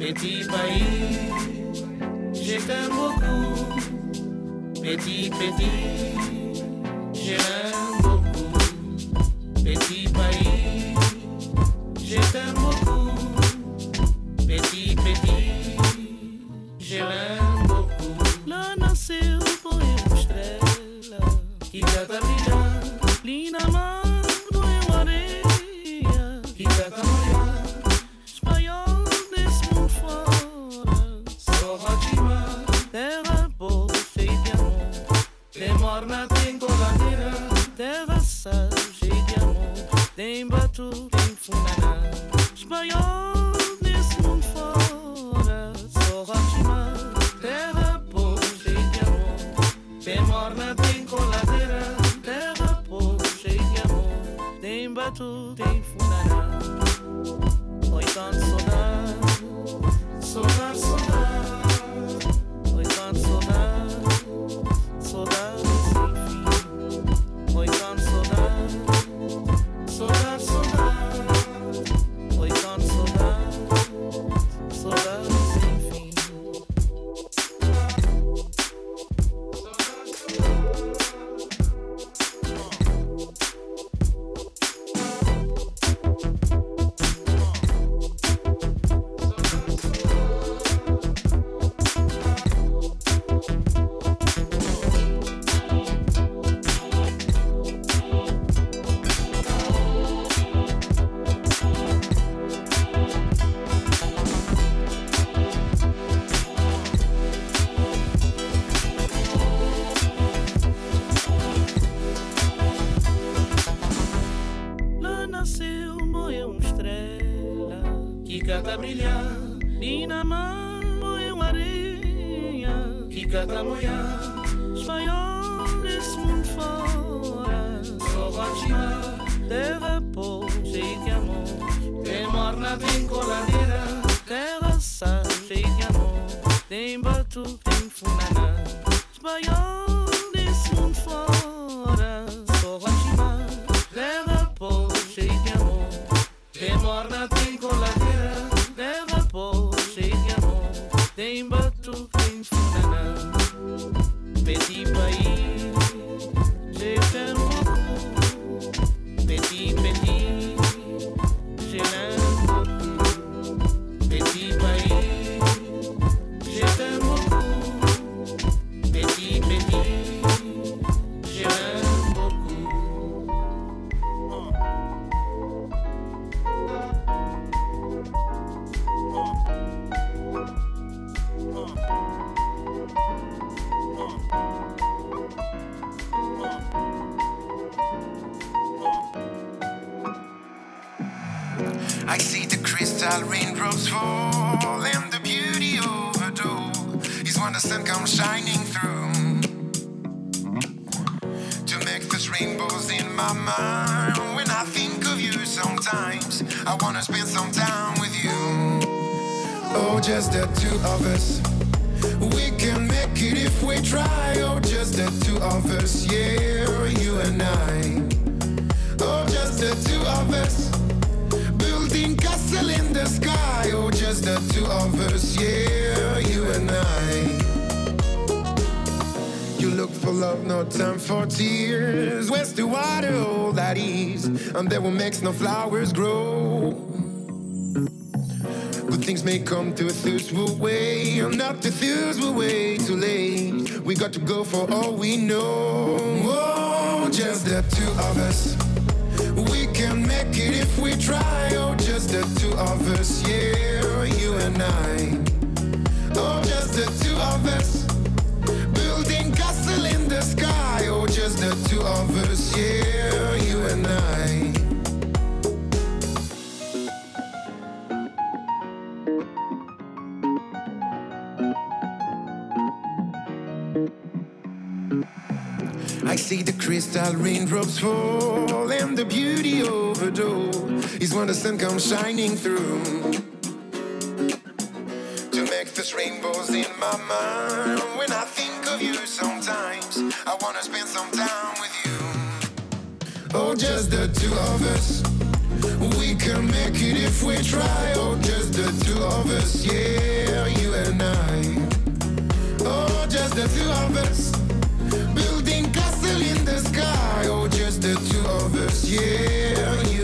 Petit pays, je beaucoup. Petit, petit, je crystal time for tears. Where's the water, all that is? And there will make no flowers grow. Good things may come to those who wait, and not to those way too late. We got to go for all we know. Oh, just the two of us. We can make it if we try. Oh, just the two of us, yeah, you and I. Oh, just the two of us. Raindrops fall and the beauty overdo is when the sun comes shining through to make those rainbows in my mind. When I think of you, sometimes I wanna spend some time with you. Oh, just the two of us. We can make it if we try. Oh, just the two of us, yeah, you and I. Oh, just the two of us. Yeah,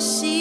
and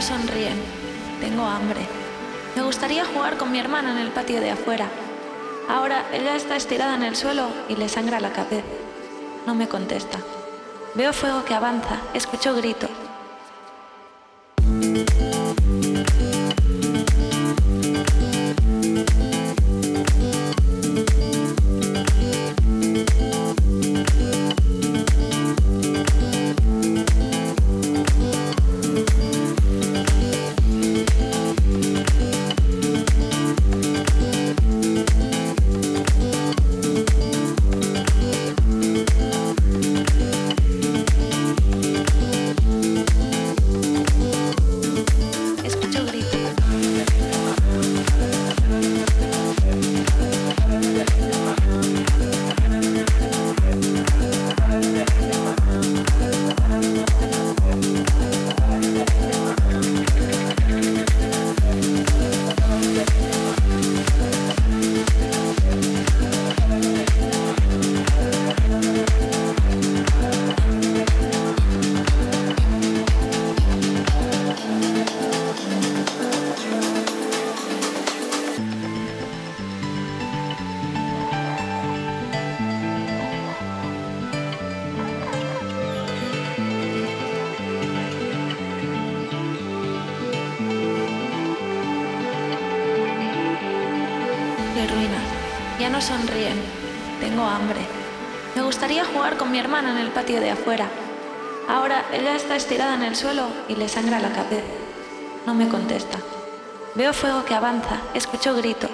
sonríen. Tengo hambre. Me gustaría jugar con mi hermana en el patio de afuera. Ahora ella está estirada en el suelo y le sangra la cabeza. No me contesta. Veo fuego que avanza, escucho gritos. Tengo hambre. Me gustaría jugar con mi hermana en el patio de afuera. Ahora ella está estirada en el suelo y le sangra la cabeza. No me contesta. Veo fuego que avanza, escucho gritos.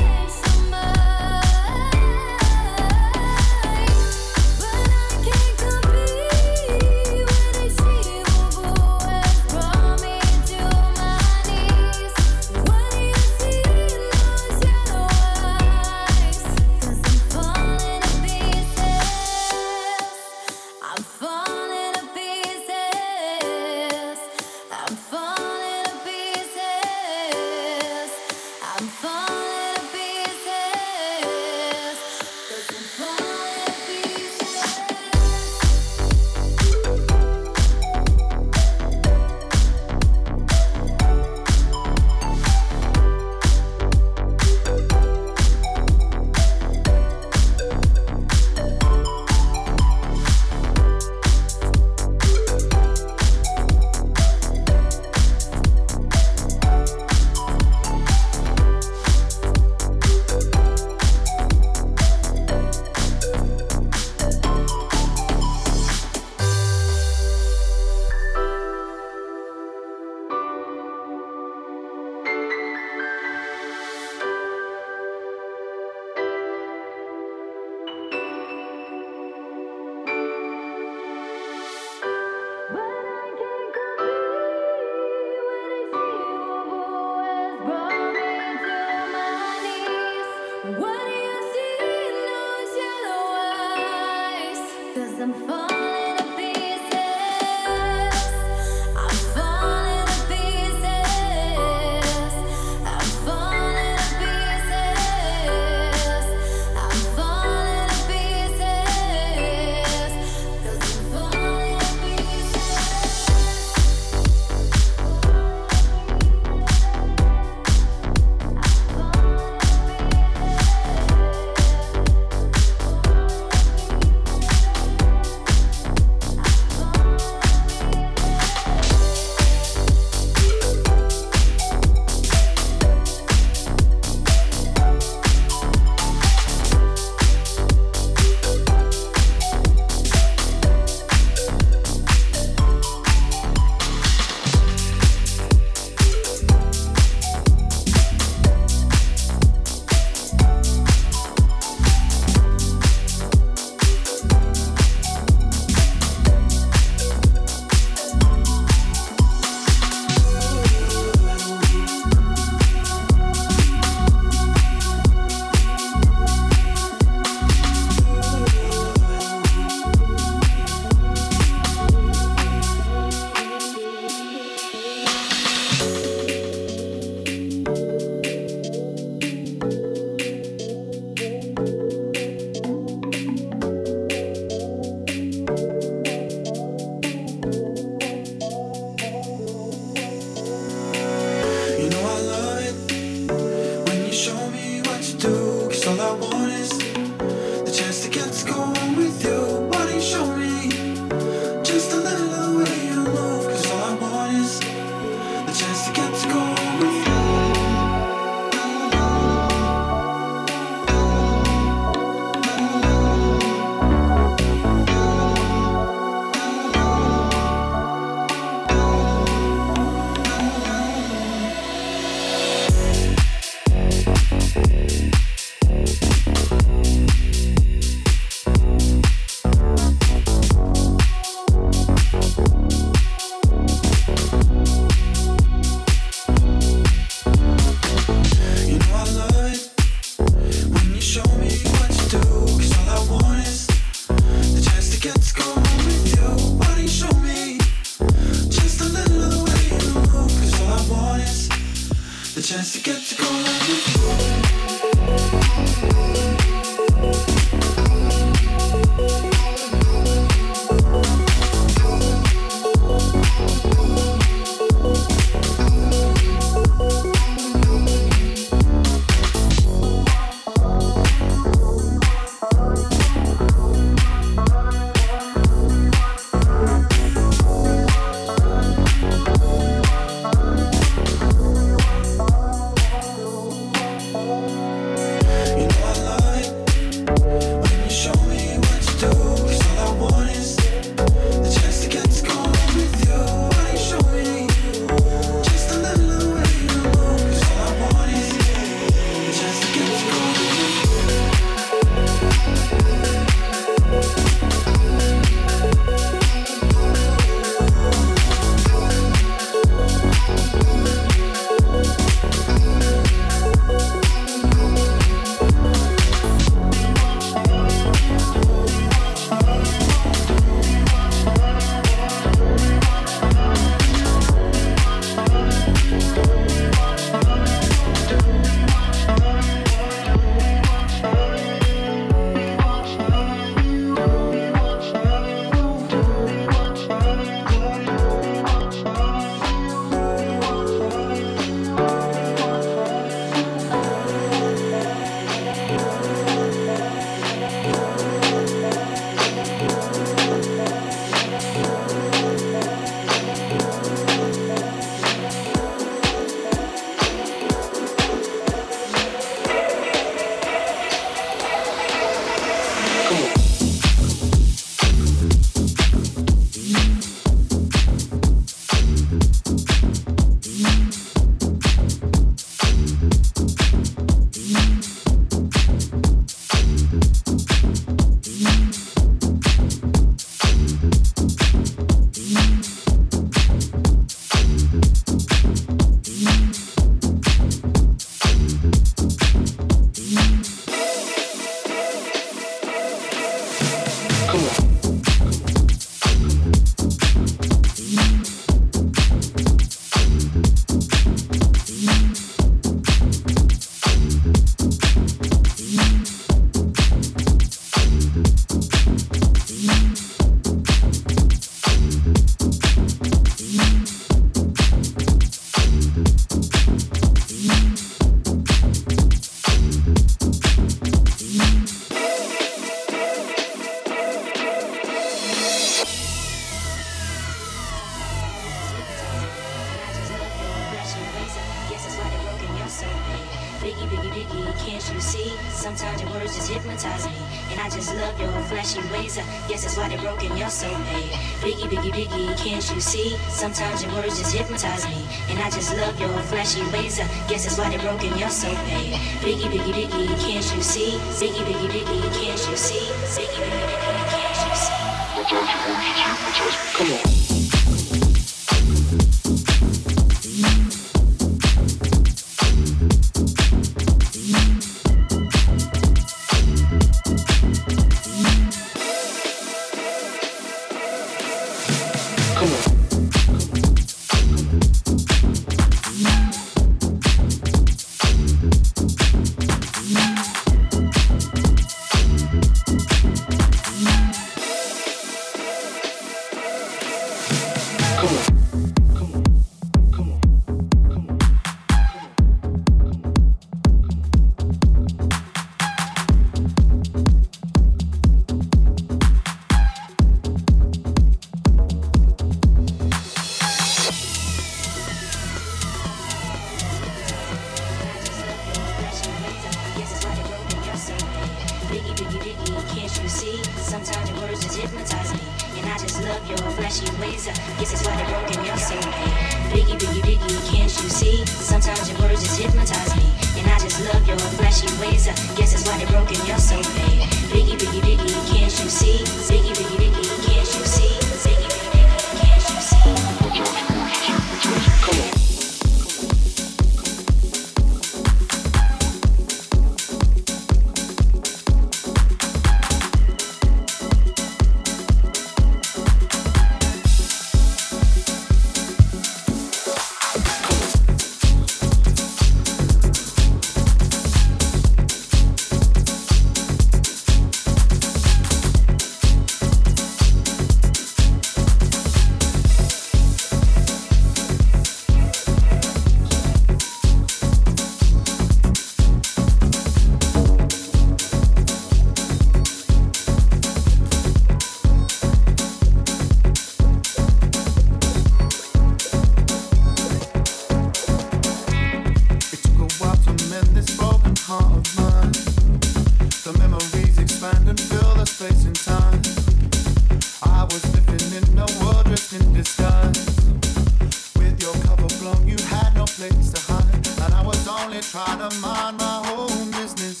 trying to mind my own business.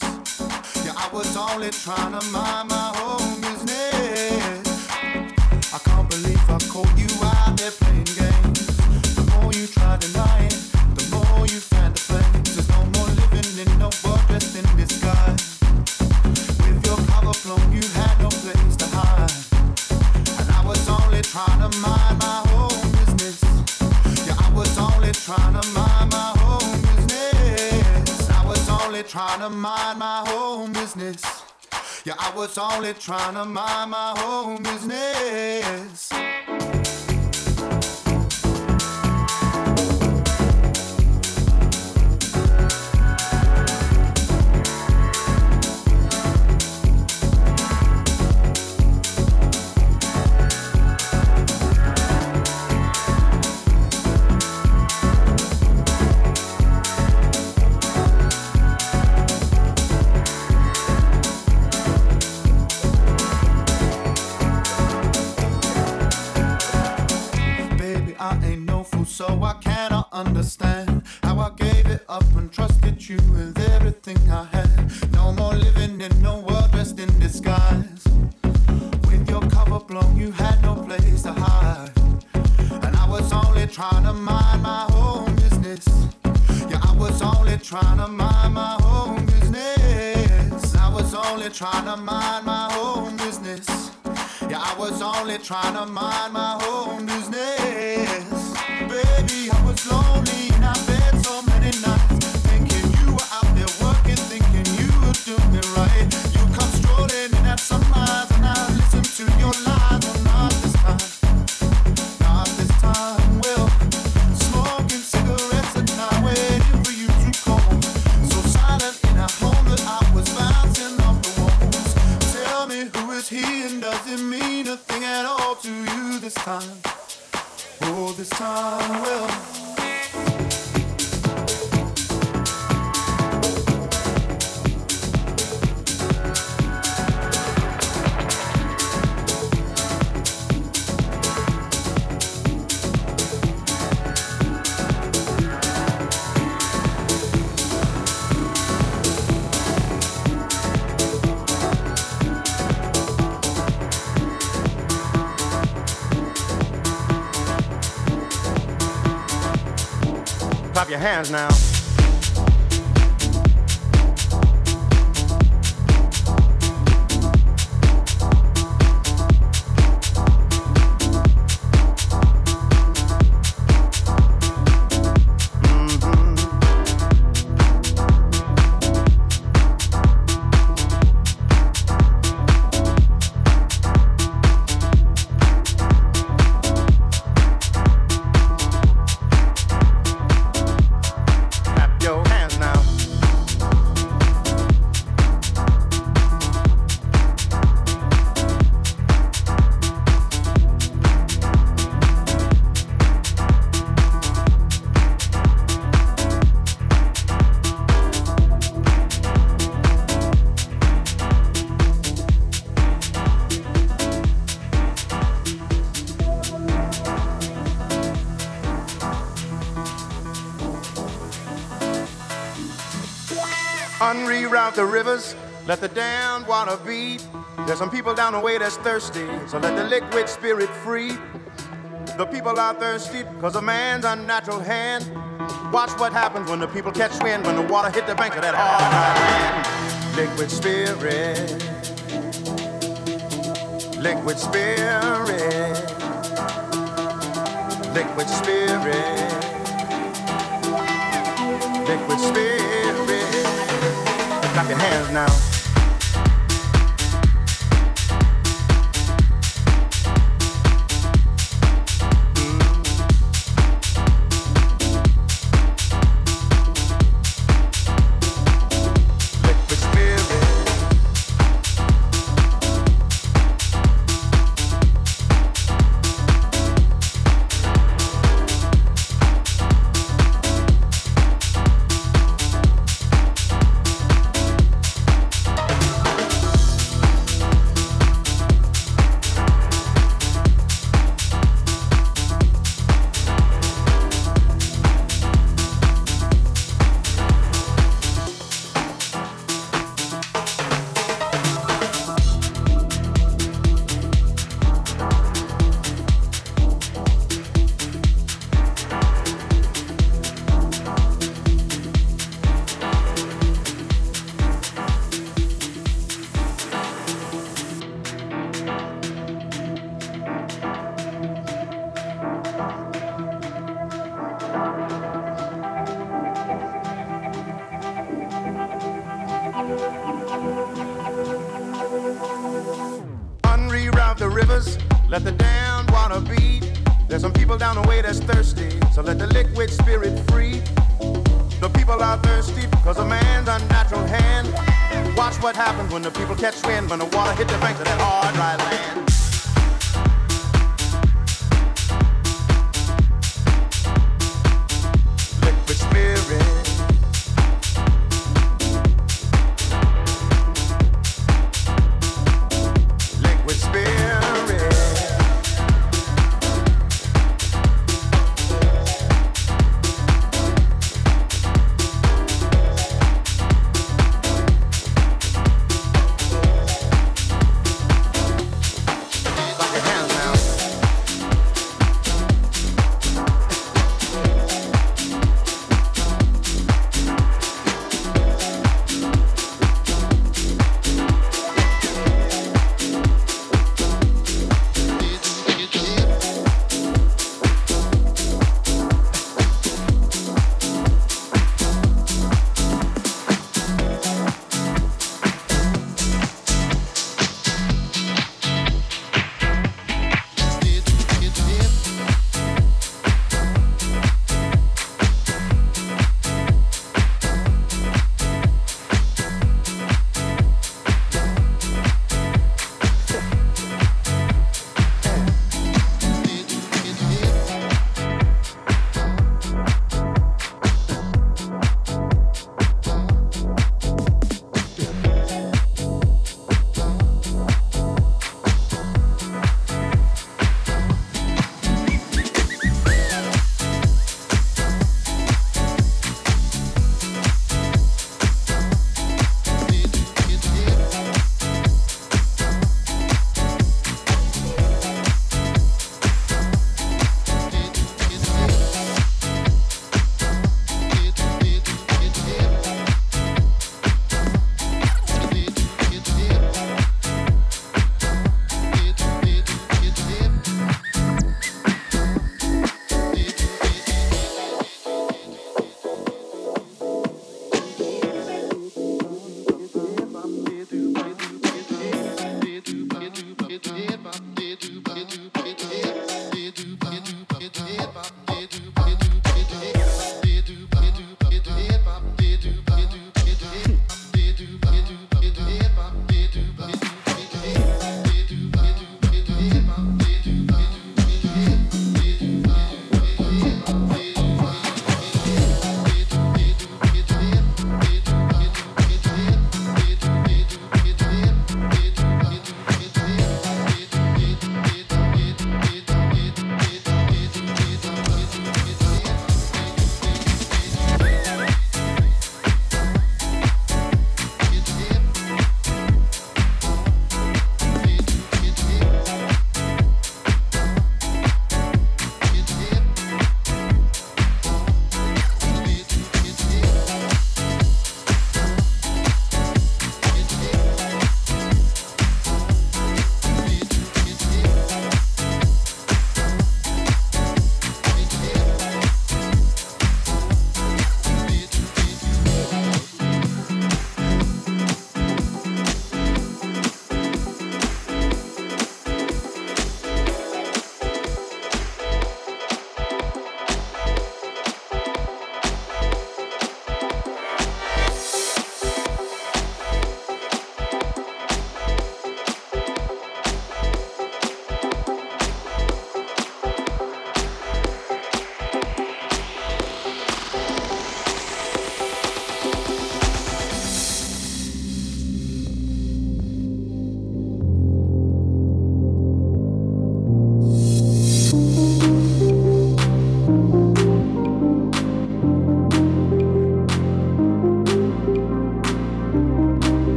Yeah, I was only trying to mind. was only trying to mind my own business. trying to mind my own business. Yeah, I was only trying to mind my own business. I was only trying to mind my own business. Yeah, I was only trying to mind my own business. Baby, I was lonely and I fed so many nights. Oh. Now. Let the damned water beat. There's some people down the way that's thirsty, so let the liquid spirit free. The people are thirsty because of man's unnatural hand. Watch what happens when the people catch wind, when the water hit the bank of that hard land. Liquid spirit, liquid spirit, liquid spirit, liquid spirit. Clap your hands now.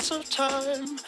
Sense of time,